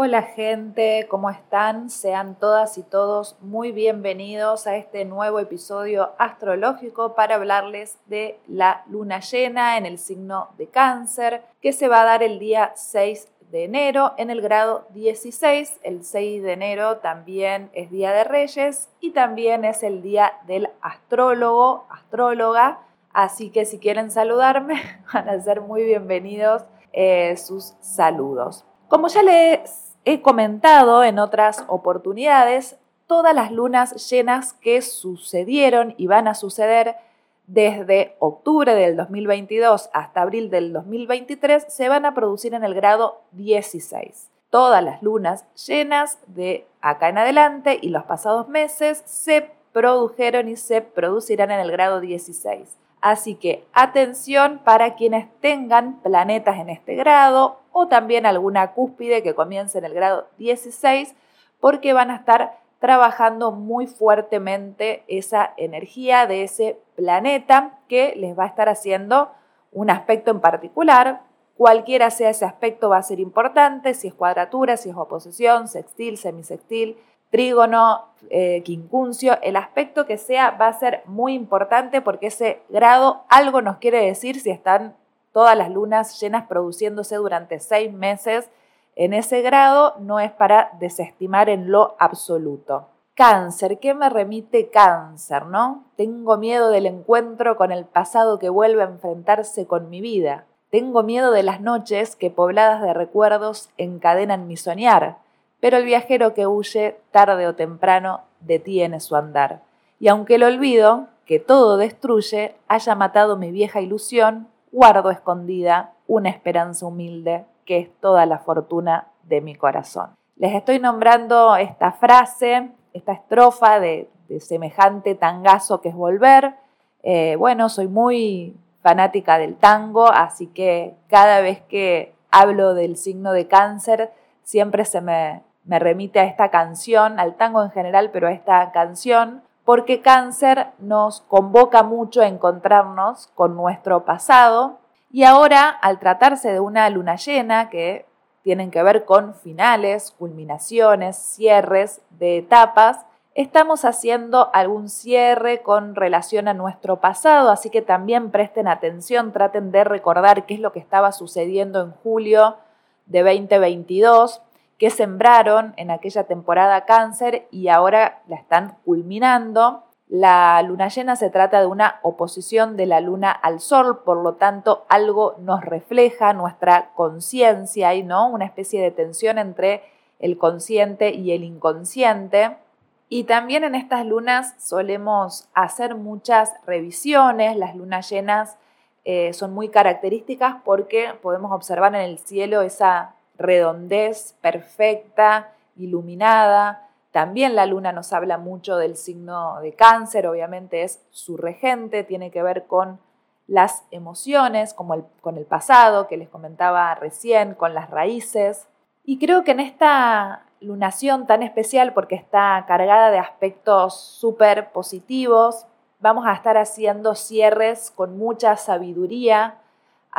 Hola gente, ¿cómo están? Sean todas y todos muy bienvenidos a este nuevo episodio astrológico para hablarles de la luna llena en el signo de cáncer que se va a dar el día 6 de enero en el grado 16. El 6 de enero también es Día de Reyes y también es el día del astrólogo, astróloga. Así que si quieren saludarme, van a ser muy bienvenidos eh, sus saludos. Como ya les he comentado en otras oportunidades todas las lunas llenas que sucedieron y van a suceder desde octubre del 2022 hasta abril del 2023 se van a producir en el grado 16. Todas las lunas llenas de acá en adelante y los pasados meses se produjeron y se producirán en el grado 16. Así que atención para quienes tengan planetas en este grado o también alguna cúspide que comience en el grado 16 porque van a estar trabajando muy fuertemente esa energía de ese planeta que les va a estar haciendo un aspecto en particular. Cualquiera sea ese aspecto va a ser importante, si es cuadratura, si es oposición, sextil, semisextil, trígono, eh, quincuncio, el aspecto que sea va a ser muy importante porque ese grado algo nos quiere decir si están todas las lunas llenas produciéndose durante seis meses en ese grado, no es para desestimar en lo absoluto. Cáncer, ¿qué me remite cáncer, no? Tengo miedo del encuentro con el pasado que vuelve a enfrentarse con mi vida. Tengo miedo de las noches que pobladas de recuerdos encadenan mi soñar pero el viajero que huye tarde o temprano detiene su andar. Y aunque el olvido, que todo destruye, haya matado mi vieja ilusión, guardo escondida una esperanza humilde que es toda la fortuna de mi corazón. Les estoy nombrando esta frase, esta estrofa de, semejante tangazo que es volver. Eh, bueno, soy muy fanática del tango, así que cada vez que hablo del signo de cáncer, siempre se me, me remite a esta canción, al tango en general, pero a esta canción, porque cáncer nos convoca mucho a encontrarnos con nuestro pasado. Y ahora, al tratarse de una luna llena que tienen que ver con finales, culminaciones, cierres de etapas, estamos haciendo algún cierre con relación a nuestro pasado, así que también presten atención, traten de recordar qué es lo que estaba sucediendo en julio de 2022 que sembraron en aquella temporada cáncer y ahora la están culminando. La luna llena se trata de una oposición de la luna al sol, por lo tanto algo nos refleja nuestra conciencia y no una especie de tensión entre el consciente y el inconsciente. Y también en estas lunas solemos hacer muchas revisiones, las lunas llenas eh, son muy características porque podemos observar en el cielo esa redondez perfecta, iluminada. También la luna nos habla mucho del signo de cáncer, obviamente es su regente, tiene que ver con las emociones, como con el pasado que les comentaba recién, con las raíces. Y creo que en esta lunación tan especial, porque está cargada de aspectos súper positivos, vamos a estar haciendo cierres con mucha sabiduría,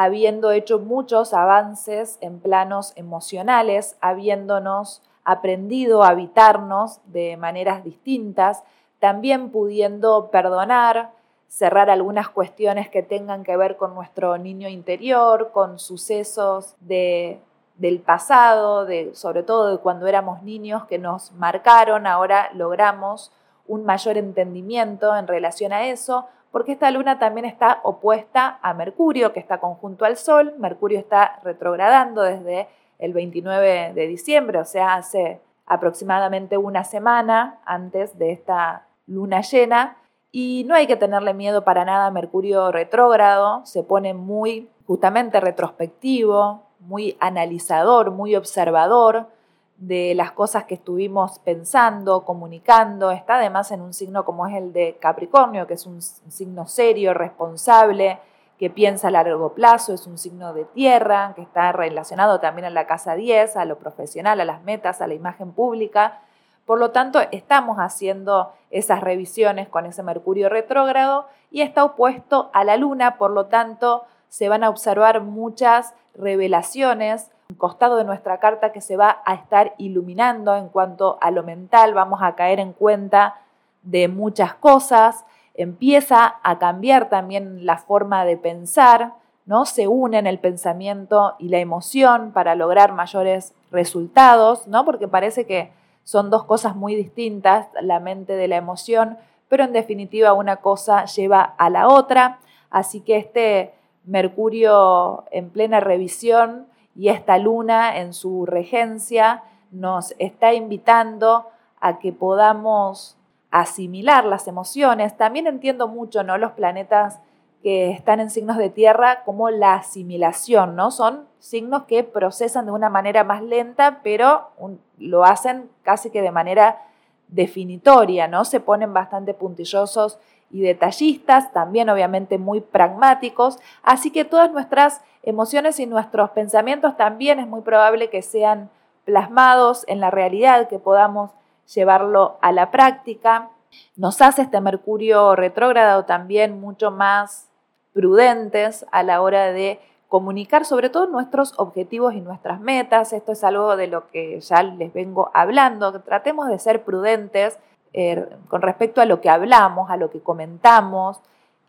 habiendo hecho muchos avances en planos emocionales, habiéndonos aprendido a habitarnos de maneras distintas, también pudiendo perdonar, cerrar algunas cuestiones que tengan que ver con nuestro niño interior, con sucesos de, del pasado, de, sobre todo de cuando éramos niños que nos marcaron, ahora logramos un mayor entendimiento en relación a eso, porque esta luna también está opuesta a Mercurio, que está conjunto al Sol. Mercurio está retrogradando desde el 29 de diciembre, o sea, hace aproximadamente una semana antes de esta luna llena. Y no hay que tenerle miedo para nada a Mercurio retrógrado, se pone muy justamente retrospectivo, muy analizador, muy observador, de las cosas que estuvimos pensando, comunicando. Está además en un signo como es el de Capricornio, que es un signo serio, responsable, que piensa a largo plazo, es un signo de tierra, que está relacionado también a la casa 10, a lo profesional, a las metas, a la imagen pública. Por lo tanto, estamos haciendo esas revisiones con ese Mercurio retrógrado y está opuesto a la Luna, por lo tanto, se van a observar muchas revelaciones costado de nuestra carta que se va a estar iluminando en cuanto a lo mental, vamos a caer en cuenta de muchas cosas, empieza a cambiar también la forma de pensar, ¿no? Se unen el pensamiento y la emoción para lograr mayores resultados, ¿no? Porque parece que son dos cosas muy distintas, la mente de la emoción, pero en definitiva una cosa lleva a la otra, así que este Mercurio en plena revisión y esta luna en su regencia nos está invitando a que podamos asimilar las emociones. También entiendo mucho, ¿no? Los planetas que están en signos de tierra como la asimilación, ¿no? Son signos que procesan de una manera más lenta, pero lo hacen casi que de manera definitoria, ¿no? Se ponen bastante puntillosos y detallistas, también obviamente muy pragmáticos, así que todas nuestras emociones y nuestros pensamientos también es muy probable que sean plasmados en la realidad, que podamos llevarlo a la práctica. Nos hace este Mercurio retrógrado también mucho más prudentes a la hora de comunicar sobre todo nuestros objetivos y nuestras metas. Esto es algo de lo que ya les vengo hablando. Tratemos de ser prudentes eh, con respecto a lo que hablamos, a lo que comentamos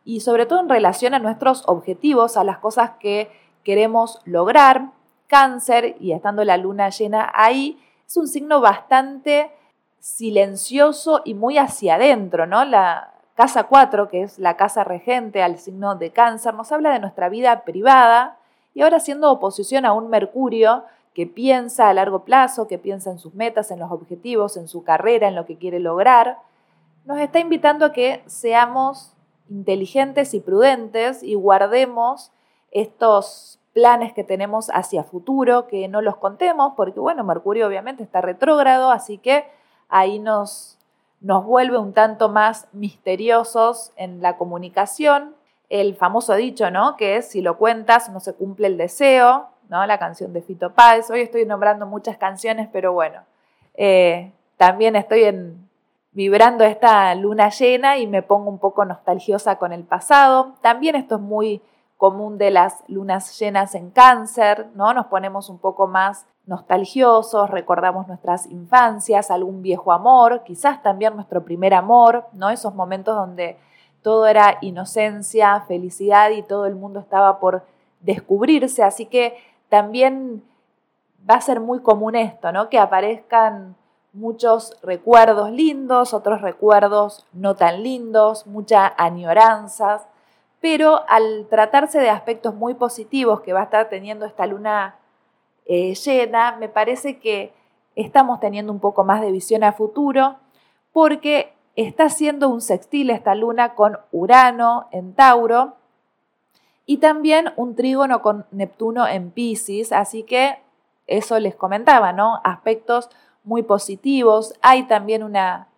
y sobre todo en relación a nuestros objetivos, a las cosas que queremos lograr. Cáncer, y estando la luna llena ahí, es un signo bastante silencioso y muy hacia adentro, ¿no? La casa 4, que es la casa regente al signo de cáncer, nos habla de nuestra vida privada y ahora haciendo oposición a un Mercurio que piensa a largo plazo, que piensa en sus metas, en los objetivos, en su carrera, en lo que quiere lograr, nos está invitando a que seamos inteligentes y prudentes y guardemos estos planes que tenemos hacia futuro, que no los contemos, porque bueno, Mercurio obviamente está retrógrado, así que ahí nos, nos vuelve un tanto más misteriosos en la comunicación. El famoso dicho, ¿no? Que si lo cuentas no se cumple el deseo. La canción de Fito Páez. Hoy estoy nombrando muchas canciones, pero bueno, eh, también estoy en, vibrando esta luna llena y me pongo un poco nostalgiosa con el pasado. También esto es muy común de las lunas llenas en cáncer, ¿no? Nos ponemos un poco más nostalgiosos, recordamos nuestras infancias, algún viejo amor, quizás también nuestro primer amor, ¿no? Esos momentos donde todo era inocencia, felicidad y todo el mundo estaba por descubrirse, así que también va a ser muy común esto, ¿no? Que aparezcan muchos recuerdos lindos, otros recuerdos no tan lindos, mucha añoranzas, pero al tratarse de aspectos muy positivos que va a estar teniendo esta luna eh, llena, me parece que estamos teniendo un poco más de visión a futuro porque está haciendo un sextil esta luna con Urano en Tauro y también un trígono con Neptuno en Pisces, así que eso les comentaba, ¿no? Aspectos muy positivos. Hay también una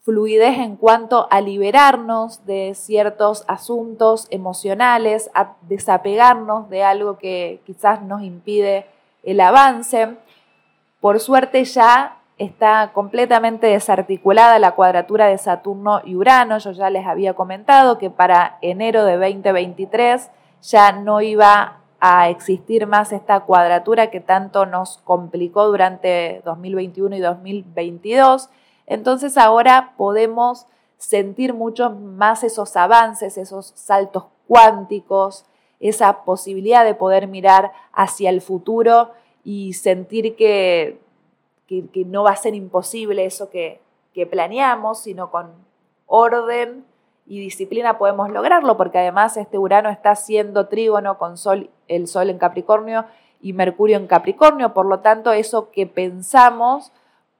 fluidez en cuanto a liberarnos de ciertos asuntos emocionales, a desapegarnos de algo que quizás nos impide el avance. Por suerte ya está completamente desarticulada la cuadratura de Saturno y Urano. Yo ya les había comentado que para enero de 2023 ya no iba a existir más esta cuadratura que tanto nos complicó durante 2021 y 2022. Entonces ahora podemos sentir mucho más esos avances, esos saltos cuánticos, esa posibilidad de poder mirar hacia el futuro y sentir que que, no va a ser imposible eso que, planeamos, sino con orden y disciplina podemos lograrlo, porque además este Urano está haciendo trígono con el Sol en Capricornio y Mercurio en Capricornio, por lo tanto eso que pensamos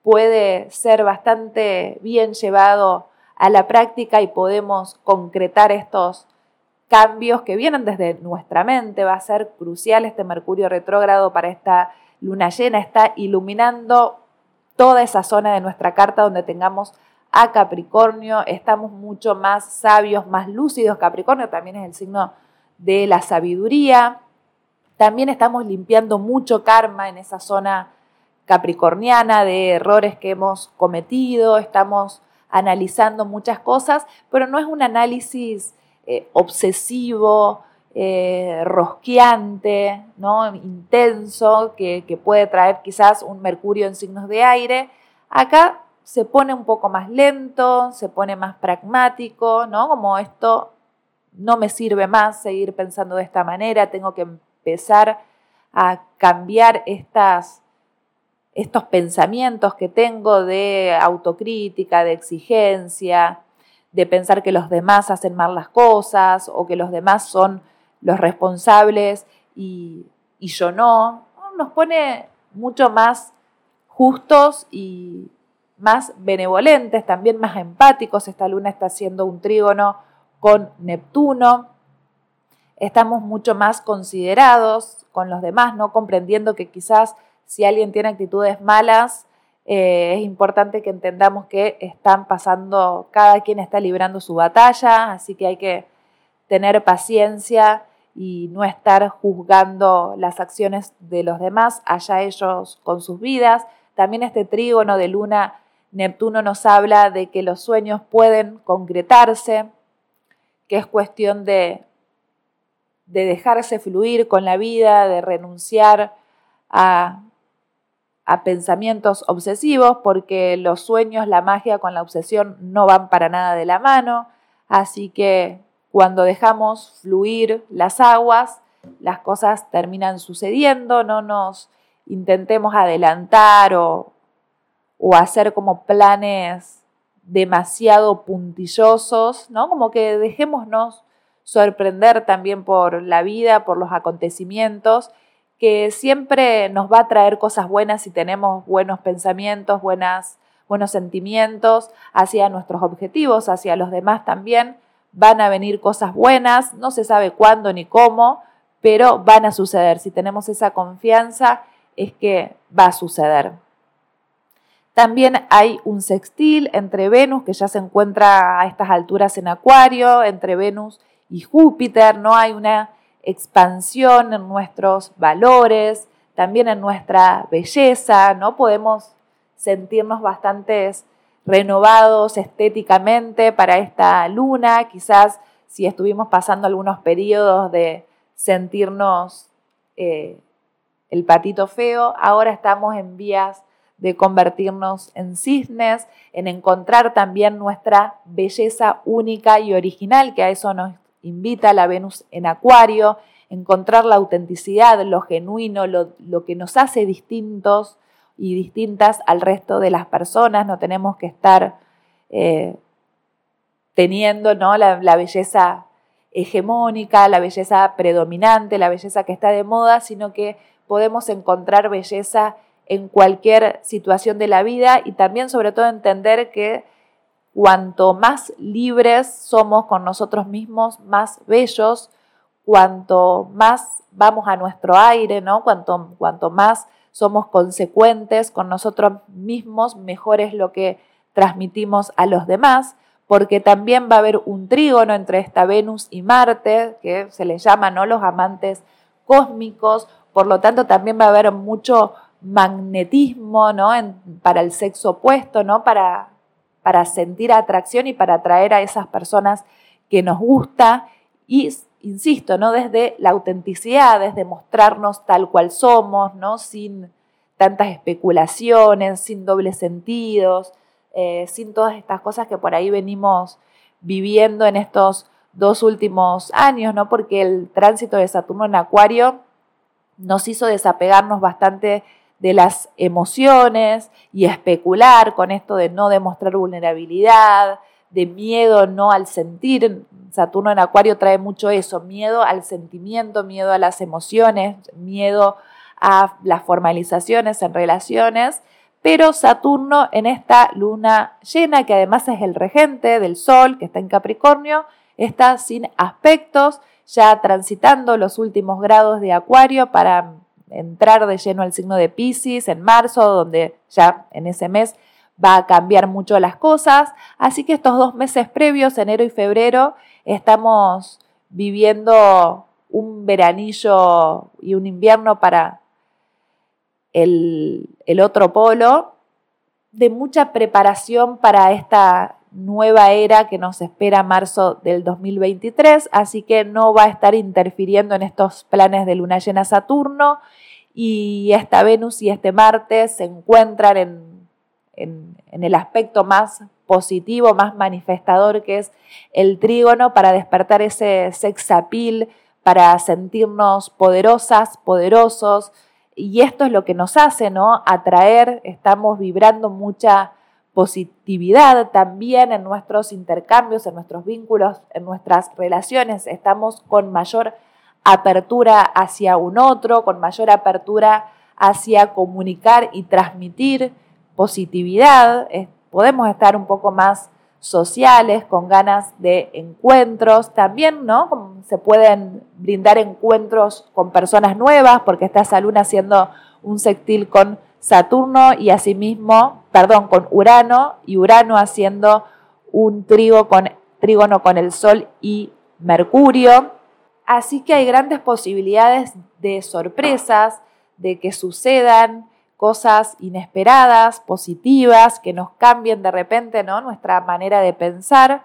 puede ser bastante bien llevado a la práctica y podemos concretar estos cambios que vienen desde nuestra mente. Va a ser crucial este Mercurio retrógrado para esta luna llena, está iluminando toda esa zona de nuestra carta donde tengamos a Capricornio, estamos mucho más sabios, más lúcidos. Capricornio también es el signo de la sabiduría. También estamos limpiando mucho karma en esa zona capricorniana de errores que hemos cometido, estamos analizando muchas cosas, pero no es un análisis eh, obsesivo, eh, rosqueante, ¿no? intenso, que, que puede traer quizás un Mercurio en signos de aire. Acá se pone un poco más lento, se pone más pragmático, ¿no? Como esto no me sirve más seguir pensando de esta manera, tengo que empezar a cambiar estas, estos pensamientos que tengo de autocrítica, de exigencia, de pensar que los demás hacen mal las cosas o que los demás son los responsables y, yo no. Nos pone mucho más justos y más benevolentes, también más empáticos. Esta luna está haciendo un trígono con Neptuno. Estamos mucho más considerados con los demás, no comprendiendo que quizás si alguien tiene actitudes malas, eh, es importante que entendamos que están pasando, cada quien está librando su batalla, así que hay que tener paciencia y no estar juzgando las acciones de los demás, allá ellos con sus vidas. También este trígono de luna Neptuno nos habla de que los sueños pueden concretarse, que es cuestión de, de dejarse fluir con la vida, de renunciar a, a pensamientos obsesivos, porque los sueños, la magia con la obsesión no van para nada de la mano. Así que cuando dejamos fluir las aguas, las cosas terminan sucediendo, no nos intentemos adelantar o, o hacer como planes demasiado puntillosos, ¿no? Como que dejémonos sorprender también por la vida, por los acontecimientos, que siempre nos va a traer cosas buenas si tenemos buenos pensamientos, buenas, buenos sentimientos hacia nuestros objetivos, hacia los demás también. Van a venir cosas buenas, no se sabe cuándo ni cómo, pero van a suceder. Si tenemos esa confianza, es que va a suceder. También hay un sextil entre Venus, que ya se encuentra a estas alturas en Acuario, entre Venus y Júpiter, no hay una expansión en nuestros valores, también en nuestra belleza, ¿no? Podemos sentirnos bastante renovados estéticamente para esta luna, quizás si estuvimos pasando algunos periodos de sentirnos eh, el patito feo, ahora estamos en vías de convertirnos en cisnes, en encontrar también nuestra belleza única y original, que a eso nos invita la Venus en Acuario, encontrar la autenticidad, lo genuino, lo, que nos hace distintos y distintas al resto de las personas. No tenemos que estar eh, teniendo ¿no? la, la belleza hegemónica, la belleza predominante, la belleza que está de moda, sino que podemos encontrar belleza en cualquier situación de la vida y también sobre todo entender que cuanto más libres somos con nosotros mismos, más bellos, cuanto más vamos a nuestro aire, ¿no? Cuanto, cuanto más somos consecuentes con nosotros mismos, mejor es lo que transmitimos a los demás, porque también va a haber un trígono entre esta Venus y Marte, que se les llama, ¿no? Los amantes cósmicos, por lo tanto también va a haber mucho magnetismo, ¿no? para el sexo opuesto, ¿no? Para, para sentir atracción y para atraer a esas personas que nos gusta y, insisto, ¿no? Desde la autenticidad, desde mostrarnos tal cual somos, ¿no? Sin tantas especulaciones, sin dobles sentidos, eh, sin todas estas cosas que por ahí venimos viviendo en estos dos últimos años, ¿no? Porque el tránsito de Saturno en Acuario nos hizo desapegarnos bastante de las emociones y especular con esto de no demostrar vulnerabilidad, de miedo no al sentir. Saturno en Acuario trae mucho eso, miedo al sentimiento, miedo a las emociones, miedo a las formalizaciones en relaciones, pero Saturno en esta luna llena, que además es el regente del Sol, que está en Capricornio, está sin aspectos, ya transitando los últimos grados de Acuario para entrar de lleno al signo de Pisces en marzo, donde ya en ese mes va a cambiar mucho las cosas. Así que estos dos meses previos, enero y febrero, estamos viviendo un veranillo y un invierno para el, otro polo, de mucha preparación para esta nueva era que nos espera marzo del 2023, así que no va a estar interfiriendo en estos planes de luna llena Saturno y esta Venus y este Marte se encuentran en, en el aspecto más positivo, más manifestador que es el trígono para despertar ese sex appeal, para sentirnos poderosas, poderosos. Y esto es lo que nos hace, ¿no? Atraer, estamos vibrando mucha positividad también en nuestros intercambios, en nuestros vínculos, en nuestras relaciones. Estamos con mayor apertura hacia un otro, con mayor apertura hacia comunicar y transmitir positividad. Podemos estar un poco más sociales, con ganas de encuentros. También, ¿no? se pueden brindar encuentros con personas nuevas, porque está esa luna haciendo un sextil con Saturno y asimismo, perdón, con Urano y Urano haciendo un trigo con, trígono con el Sol y Mercurio. Así que hay grandes posibilidades de sorpresas, de que sucedan cosas inesperadas, positivas, que nos cambien de repente ¿no? nuestra manera de pensar.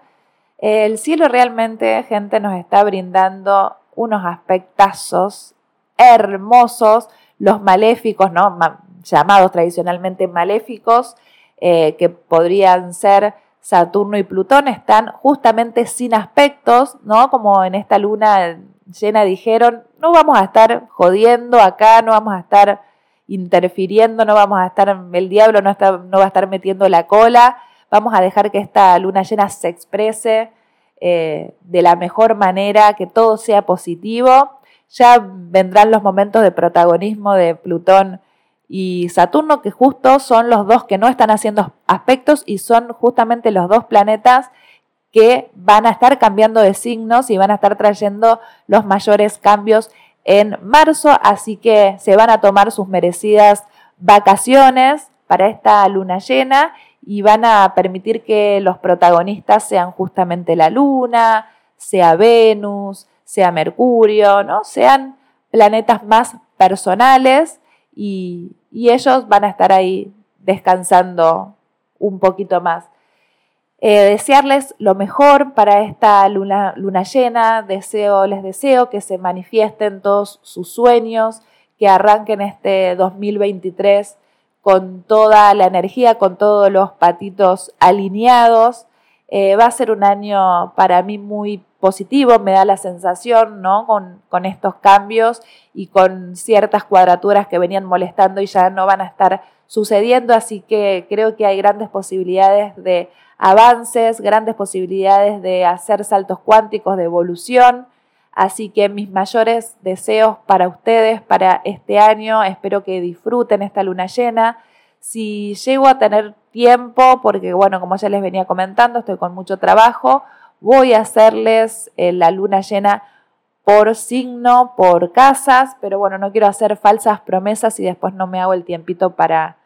El cielo realmente, gente, nos está brindando unos aspectazos hermosos, los maléficos, ¿no? llamados tradicionalmente maléficos, eh, que podrían ser Saturno y Plutón, están justamente sin aspectos, ¿no? Como en esta luna llena dijeron, no vamos a estar jodiendo acá, no vamos a estar interfiriendo, no vamos a estar, el diablo no, va a estar metiendo la cola, vamos a dejar que esta luna llena se exprese eh, de la mejor manera, que todo sea positivo. Ya vendrán los momentos de protagonismo de Plutón y Saturno, que justo son los dos que no están haciendo aspectos y son justamente los dos planetas que van a estar cambiando de signos y van a estar trayendo los mayores cambios en marzo, así que se van a tomar sus merecidas vacaciones para esta luna llena y van a permitir que los protagonistas sean justamente la luna, sea Venus, sea Mercurio, ¿no? Sean planetas más personales y, ellos van a estar ahí descansando un poquito más. Eh, desearles lo mejor para esta luna, luna, llena, deseo, les deseo que se manifiesten todos sus sueños, que arranquen este 2023 con toda la energía, con todos los patitos alineados. Eh, va a ser un año para mí muy positivo, me da la sensación, ¿no? Con, con, estos cambios y con ciertas cuadraturas que venían molestando y ya no van a estar sucediendo, así que creo que hay grandes posibilidades de avances, grandes posibilidades de hacer saltos cuánticos de evolución, así que mis mayores deseos para ustedes para este año, espero que disfruten esta luna llena. Si llego a tener tiempo, porque bueno, como ya les venía comentando, estoy con mucho trabajo, voy a hacerles eh, la luna llena por signo, por casas, pero bueno, no quiero hacer falsas promesas y después no me hago el tiempito para,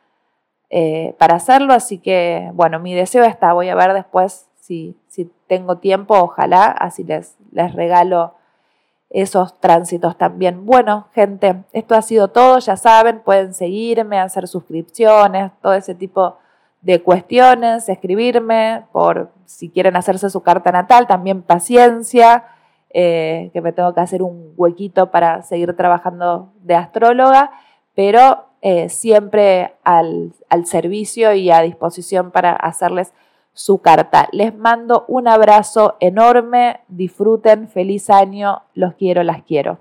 eh, para hacerlo, así que bueno, mi deseo está, voy a ver después si, si tengo tiempo, ojalá, así les, les regalo esos tránsitos también. Bueno, gente, esto ha sido todo, ya saben, pueden seguirme, hacer suscripciones, todo ese tipo de cuestiones, escribirme por si quieren hacerse su carta natal, también paciencia, eh, que me tengo que hacer un huequito para seguir trabajando de astróloga, pero eh, siempre al, al servicio y a disposición para hacerles su carta. Les mando un abrazo enorme, disfruten, feliz año, los quiero, las quiero.